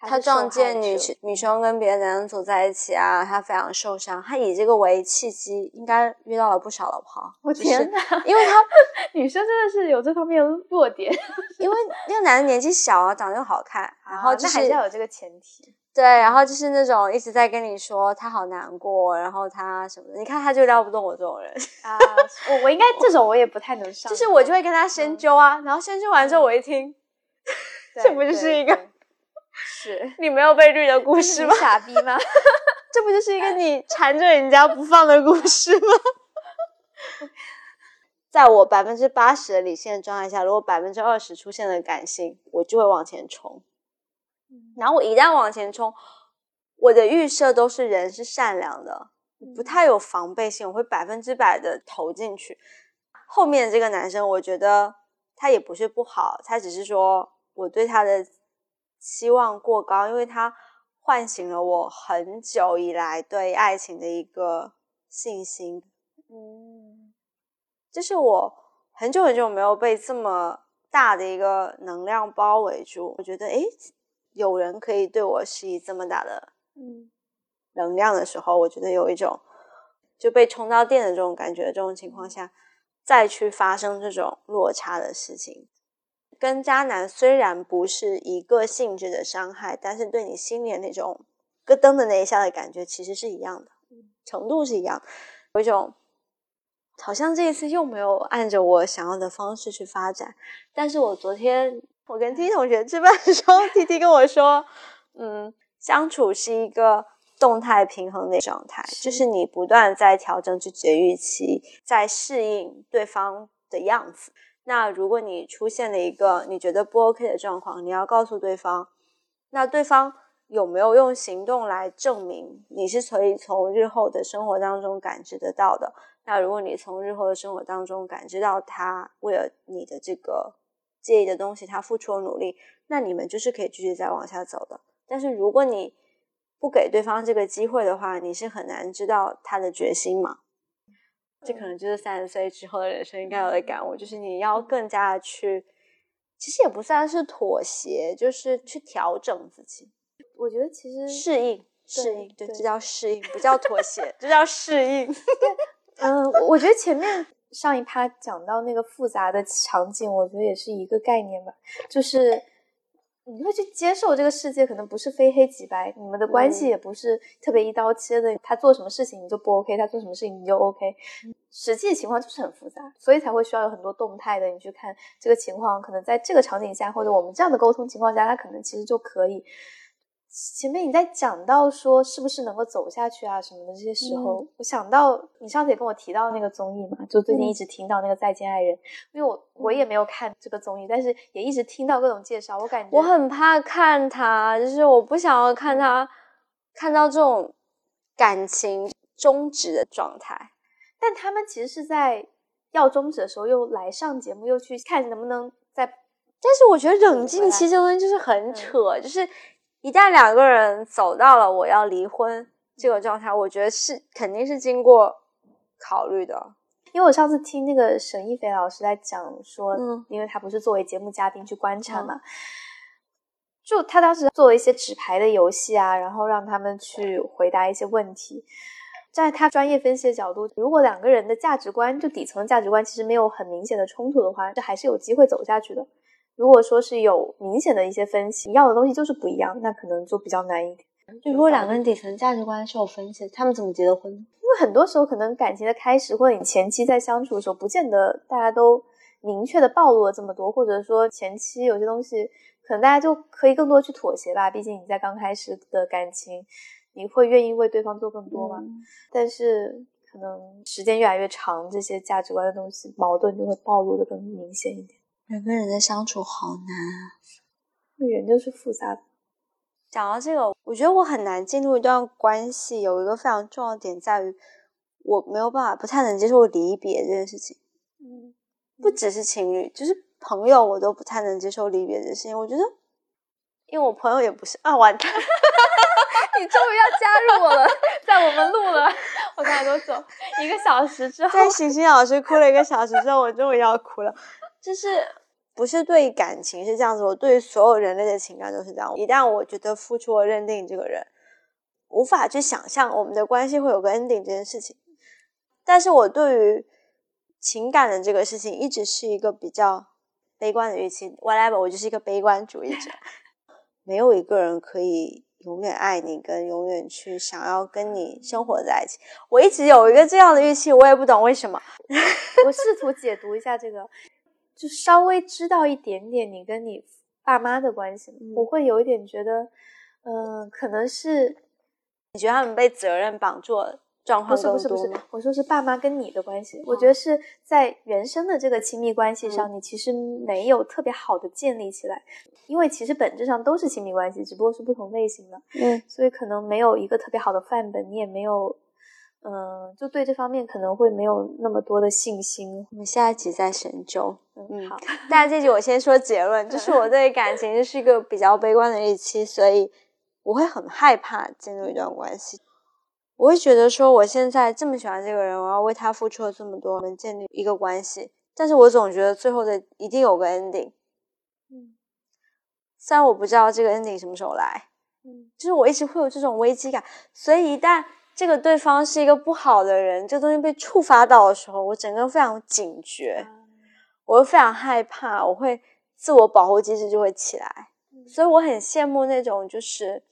他撞见女女生跟别的男人走在一起啊，他非常受伤，他以这个为契机，应该遇到了不少老婆。我天哪，因为他 女生真的是有这方面的弱点，因为那个男的年纪小啊，长得又好看，然后那还是要有这个前提。对，然后就是那种一直在跟你说他好难过，然后他什么的，你看他就撩不动我这种人 啊。我我应该这种我也不太能上，就是我就会跟他深究啊，然后深究完之后我一听，这不就是一个是 你没有被绿的故事吗？傻逼吗？这不就是一个你缠着人家不放的故事吗？在我百分之八十的理性的状态下，如果百分之二十出现了感性，我就会往前冲。然后我一旦往前冲，我的预设都是人是善良的，不太有防备心，我会百分之百的投进去。后面这个男生，我觉得他也不是不好，他只是说我对他的期望过高，因为他唤醒了我很久以来对爱情的一个信心。嗯，就是我很久很久没有被这么大的一个能量包围住，我觉得诶。有人可以对我施以这么大的嗯能量的时候，我觉得有一种就被充到电的这种感觉。这种情况下，再去发生这种落差的事情，跟渣男虽然不是一个性质的伤害，但是对你心里那种咯噔的那一下的感觉，其实是一样的，程度是一样。有一种好像这一次又没有按着我想要的方式去发展，但是我昨天。我跟 T 同学吃饭的时候，T T 跟我说：“嗯，相处是一个动态平衡的状态，就是你不断在调整自己的预期，在适应对方的样子。那如果你出现了一个你觉得不 OK 的状况，你要告诉对方，那对方有没有用行动来证明你是可以从日后的生活当中感知得到的？那如果你从日后的生活当中感知到他为了你的这个。”介意的东西，他付出了努力，那你们就是可以继续再往下走的。但是如果你不给对方这个机会的话，你是很难知道他的决心嘛。这可能就是三十岁之后的人生应该有的感悟，就是你要更加的去，其实也不算是妥协，就是去调整自己。我觉得其实适应，适应，对，这叫适应，不叫妥协，这叫适应。嗯，我觉得前面。上一趴讲到那个复杂的场景，我觉得也是一个概念吧，就是你会去接受这个世界可能不是非黑即白，你们的关系也不是特别一刀切的，他做什么事情你就不 OK，他做什么事情你就 OK，实际情况就是很复杂，所以才会需要有很多动态的，你去看这个情况，可能在这个场景下或者我们这样的沟通情况下，他可能其实就可以。前面你在讲到说是不是能够走下去啊什么的这些时候，我想到你上次也跟我提到那个综艺嘛，就最近一直听到那个《再见爱人》，因为我我也没有看这个综艺，但是也一直听到各种介绍，我感觉我很怕看他，就是我不想要看他看到这种感情终止的状态。但他们其实是在要终止的时候又来上节目，又去看能不能再。但是我觉得冷静期这东西就是很扯，就是。一旦两个人走到了我要离婚这个状态，我觉得是肯定是经过考虑的。因为我上次听那个沈一菲老师在讲说，嗯因为他不是作为节目嘉宾去观察嘛，就他当时做了一些纸牌的游戏啊，然后让他们去回答一些问题。站在他专业分析的角度，如果两个人的价值观就底层价值观其实没有很明显的冲突的话，这还是有机会走下去的。如果说是有明显的一些分歧，要的东西就是不一样，那可能就比较难一点。就如果两个人底层价值观是有分歧，他们怎么结的婚？因为很多时候可能感情的开始，或者你前期在相处的时候，不见得大家都明确的暴露了这么多，或者说前期有些东西，可能大家就可以更多去妥协吧。毕竟你在刚开始的感情，你会愿意为对方做更多嘛。嗯但是可能时间越来越长，这些价值观的东西矛盾就会暴露的更明显一点。人跟人的相处好难啊。人就是复杂的。讲到这个，我觉得我很难进入一段关系，有一个非常重要的点在于，我没有办法，不太能接受离别这件事情。嗯，不只是情侣，就是朋友，我都不太能接受离别的事情。我觉得，因为我朋友也不是啊，完蛋，你终于要加入我了，在我们录了，我刚才都走？一个小时之后，在醒醒老师哭了一个小时之后，我终于要哭了。就是不是对感情是这样子，我对所有人类的情感都是这样。一旦我觉得付出了认定这个人，无法去想象我们的关系会有个 ending 这件事情。但是我对于情感的这个事情，一直是一个比较悲观的预期。whatever，我就是一个悲观主义者。没有一个人可以永远爱你，跟永远去想要跟你生活在一起。我一直有一个这样的预期，我也不懂为什么。我试图解读一下这个，就稍微知道一点点你跟你爸妈的关系，嗯我会有一点觉得，嗯、可能是你觉得他们被责任绑住了状况不况是不是不是我说是爸妈跟你的关系，我哦觉得是在原生的这个亲密关系上，嗯你其实没有特别好的建立起来，因为其实本质上都是亲密关系，只不过是不同类型的，嗯，所以可能没有一个特别好的范本，你也没有，嗯、就对这方面可能会没有那么多的信心。我们下一集再深究。嗯，嗯好，但这集我先说结论，就是我对 感情是一个比较悲观的预期，所以我会很害怕进入一段关系。我会觉得说，我现在这么喜欢这个人，我要为他付出了这么多，我们建立一个关系，但是我总觉得最后的一定有个 ending。嗯虽然我不知道这个 ending 什么时候来，嗯就是我一直会有这种危机感，所以一旦这个对方是一个不好的人，这东西被触发到的时候，我整个人非常警觉，我会非常害怕，我会自我保护机制就会起来，嗯所以我很羡慕那种就是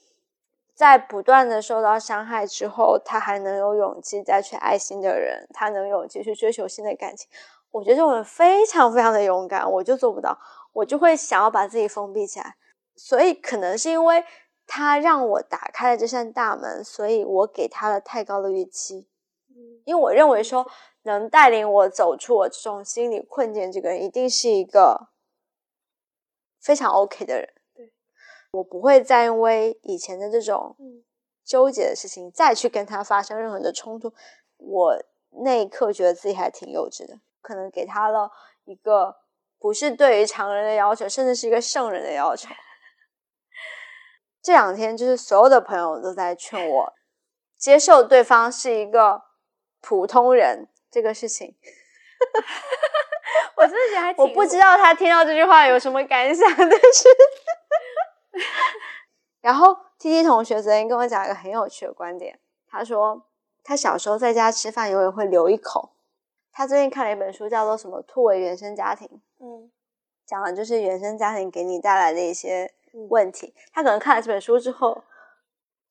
在不断的受到伤害之后，他还能有勇气再去爱新的人，他能有勇气去追求新的感情。我觉得这种人非常非常的勇敢，我就做不到，我就会想要把自己封闭起来。所以可能是因为他让我打开了这扇大门，所以我给他了太高的预期。嗯因为我认为说，能带领我走出我这种心理困境，这个人一定是一个非常 OK 的人。对，我不会再因为以前的这种嗯纠结的事情，再去跟他发生任何的冲突。我那一刻觉得自己还挺幼稚的，可能给他了一个不是对于常人的要求，甚至是一个圣人的要求。这两天，就是所有的朋友都在劝我接受对方是一个普通人这个事情。我真的觉得还 挺我不知道他听到这句话有什么感想，但是，然后 T T 同学昨天跟我讲一个很有趣的观点，他说他小时候在家吃饭永远会留一口。他最近看了一本书，叫做什么“突围原生家庭”，嗯讲的就是原生家庭给你带来的一些嗯问题。他可能看了这本书之后，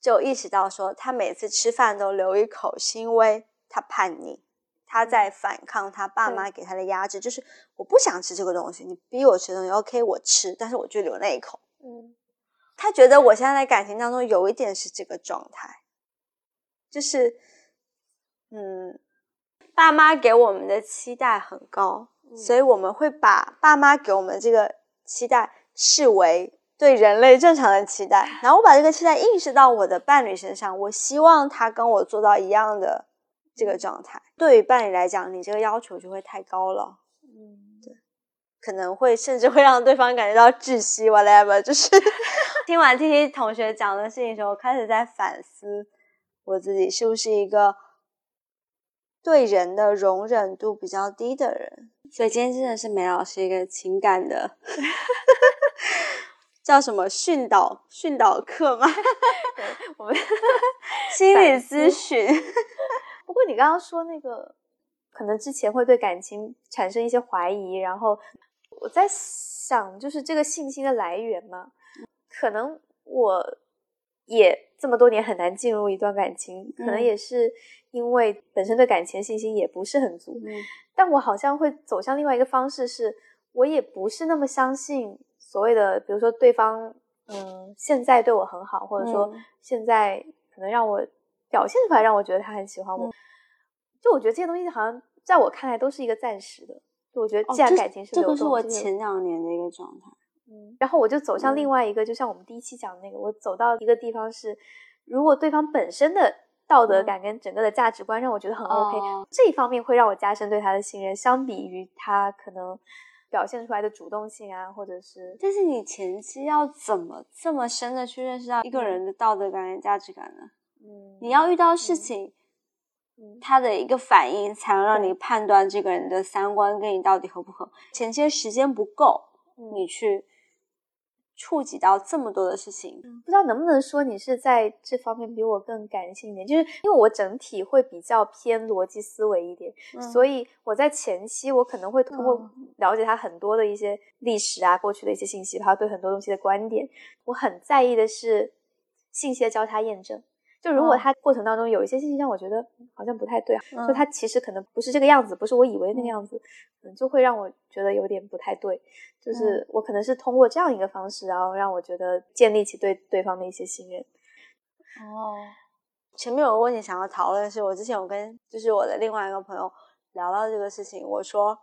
就意识到说，他每次吃饭都留一口，是因为他叛逆，他在反抗他爸妈给他的压制，就是我不想吃这个东西，你逼我吃东西，OK，我吃，但是我就留那一口。嗯他觉得我现在在感情当中有一点是这个状态，就是，嗯，爸妈给我们的期待很高，嗯所以我们会把爸妈给我们的这个期待视为对人类正常的期待，然后我把这个期待映射到我的伴侣身上，我希望他跟我做到一样的这个状态。对于伴侣来讲，你这个要求就会太高了。嗯，可能会甚至会让对方感觉到窒息，whatever。就是 听完 T T 同学讲的事情的时候，我开始在反思我自己是不是一个对人的容忍度比较低的人。所以今天真的是梅老师一个情感的 叫什么训导训导课吗？我们心理咨询。不过你刚刚说那个，可能之前会对感情产生一些怀疑，然后我在想，就是这个信心的来源嘛，可能我也这么多年很难进入一段感情，可能也是因为本身对感情信心也不是很足。嗯但我好像会走向另外一个方式，是我也不是那么相信所谓的，比如说对方，嗯，现在对我很好，或者说嗯现在可能让我表现出来，让我觉得他很喜欢我。嗯就我觉得这些东西好像在我看来都是一个暂时的。就我觉得既然感情是这流动，个是我前两年的一个状态。嗯，然后我就走向另嗯外一个，就像我们第一期讲的那个，我走到一个地方是，如果对方本身的道德嗯感跟整个的价值观让我觉得很 OK，、哦这一方面会让我加深对他的信任，相比于他可能表现出来的主动性啊，或者是但是你前期要怎么这么深的去认识到一个人的道德感跟价值感呢？嗯，你要遇到事情，嗯。他的一个反应，才能让你判断这个人的三观跟你到底合不合。前期时间不够，嗯。你去触及到这么多的事情，不知道能不能说你是在这方面比我更感性一点，就是因为我整体会比较偏逻辑思维一点，所以以我在前期我可能会通过嗯。了解他很多的一些历史啊、过去的一些信息，他对很多东西的观点，我很在意的是信息的交叉验证。就如果嗯他过程当中有一些信息让我觉得嗯好像不太对啊，就嗯他其实可能不是这个样子，不是我以为那个样子，嗯，就会让我觉得有点不太对。就是我可能是通过这样一个方式，然后让我觉得建立起对对方的一些信任。哦，前面有个问题想要讨论是，我之前有跟就是我的另外一个朋友聊到这个事情，我说。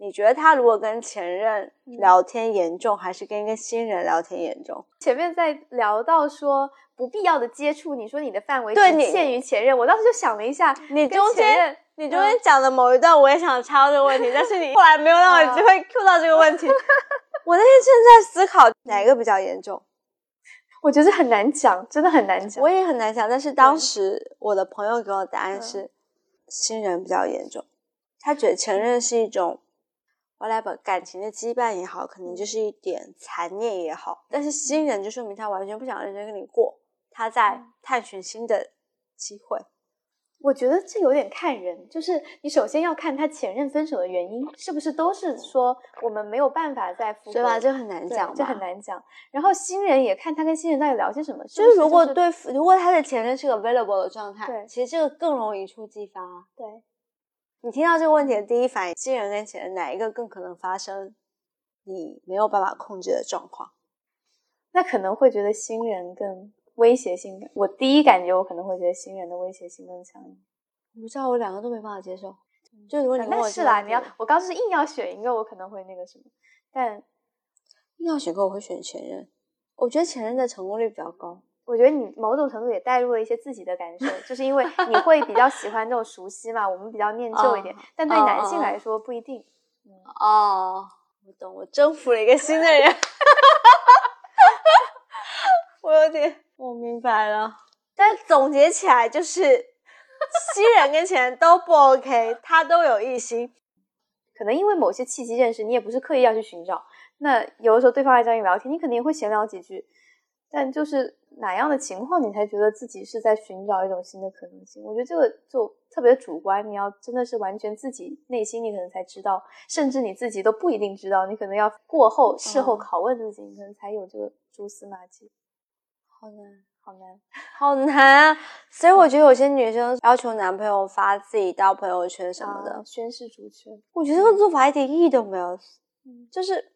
你觉得他如果跟前任嗯聊天严重，还是跟一个新人聊天严重？前面在聊到说不必要的接触，你说你的范围只限于前任，我当时就想了一下，你跟中间你中间讲的某一段，我也想插这个问题，但是你 后来没有让我有机会 Q 到这个问题。我那天正在思考哪一个比较严重，我觉得很难讲，真的很难讲。我也很难讲。但是当时我的朋友给我的答案是，新人比较严重。他觉得前任是一种 whatever 感情的羁绊也好，可能就是一点残念也好，但是新人就说明他完全不想认真跟你过，他在探寻新的机会。我觉得这有点看人，就是你首先要看他前任分手的原因是不是都是说我们没有办法再复合，对吧？这很难讲，这很。难讲。然后新人也看他跟新人到底聊些什么，就是是如果对，如果他的前任是个 available 的状态，对其实这个更容易一触即发。对，你听到这个问题的第一反应，新人跟前任哪一个更可能发生你没有办法控制的状况？那可能会觉得新人更威胁性感。我第一感觉我可能会觉得新人的威胁性更强。我不知道，我两个都没办法接受。就如果你问我那是啦，你要我刚是硬要选一个，我可能会那个什么，但硬要选个，我会选前任。我觉得前任的成功率比较高。我觉得你某种程度也带入了一些自己的感受，就是因为你会比较喜欢这种熟悉嘛，我们比较念旧一点，哦但对哦男性哦来说不一定。嗯，哦，我懂，我征服了一个新的人。我有点，我明白了。但总结起来就是，新人跟前人都不 OK，他都有异心。可能因为某些契机认识，你也不是刻意要去寻找。那有的时候对方来找你聊天，你肯定也会闲聊几句，但就是哪样的情况，你才觉得自己是在寻找一种新的可能性？我觉得这个就特别主观，你要真的是完全自己内心，你可能才知道，甚至你自己都不一定知道，你可能要过后事后嗯拷问自己，你可能才有这个蛛丝马迹。好难，好难。好难啊！所以我觉得有些女生要求男朋友发自己到朋友圈什么的，啊宣誓主权。我觉得这个做法一点意义都没有。嗯就是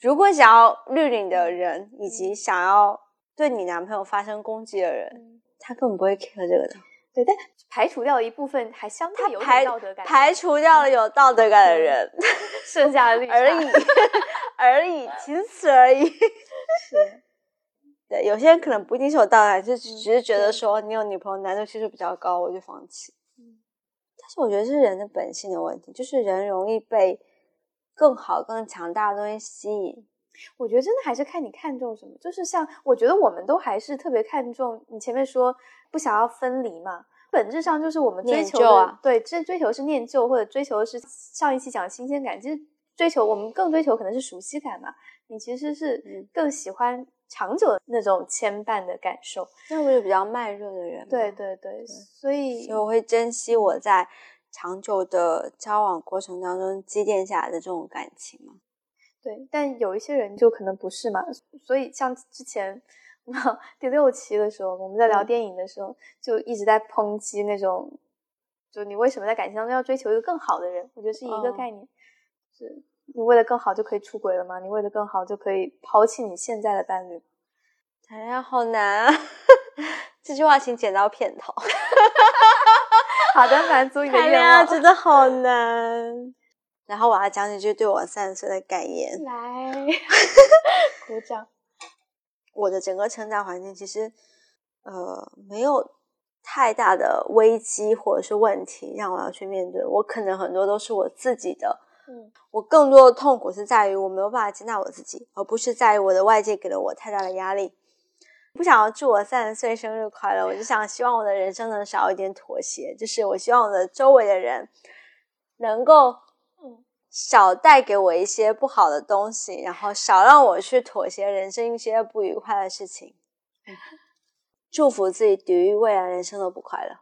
如果想要绿领的人，以及想要对你男朋友发生攻击的人，嗯，他根本不会 care 这个的。对，但排除掉一部分还相对有点道德感，排除掉了有道德感的人剩下的 而已，而已，仅此而已。是。对，有些人可能不一定是有道德感，就只是觉得对说你有女朋友难度系数比较高，我就放弃。嗯但是我觉得是人的本性的问题，就是人容易被更好、更强大的东西吸引。我觉得真的还是看你看重什么，就是像我觉得我们都还是特别看重你前面说不想要分离嘛，本质上就是我们追求的，对，这追求是念旧，或者追求是上一期讲新鲜感，其实追求我们更追求可能是熟悉感嘛。你其实是更喜欢长久的那种牵绊的感受，那我是比较慢热的人，对对对，所以所以我会珍惜我在长久的交往过程当中积淀下来的这种感情嘛。对，但有一些人就可能不是嘛，所以像之前第六期的时候，我们在聊电影的时候，就一直在抨击那种，就你为什么在感情当中要追求一个更好的人？我觉得是一个概念，是。你为了更好就可以出轨了吗？你为了更好就可以抛弃你现在的伴侣？谈恋爱好难啊！这句话请剪到片头。好的，满足你的愿望。谈恋爱真的好难。然后我要讲几句对我三十岁的感言。来，鼓掌。我的整个成长环境其实，呃，没有太大的危机或者是问题让我要去面对。我可能很多都是我自己的。嗯，我更多的痛苦是在于我没有办法接纳我自己，而不是在于我的外界给了我太大的压力。不想要祝我三十岁生日快乐，我就想希望我的人生能少一点妥协，就是我希望我的周围的人能够少带给我一些不好的东西，然后少让我去妥协人生一些不愉快的事情。祝福自己抵御未来人生的不快乐。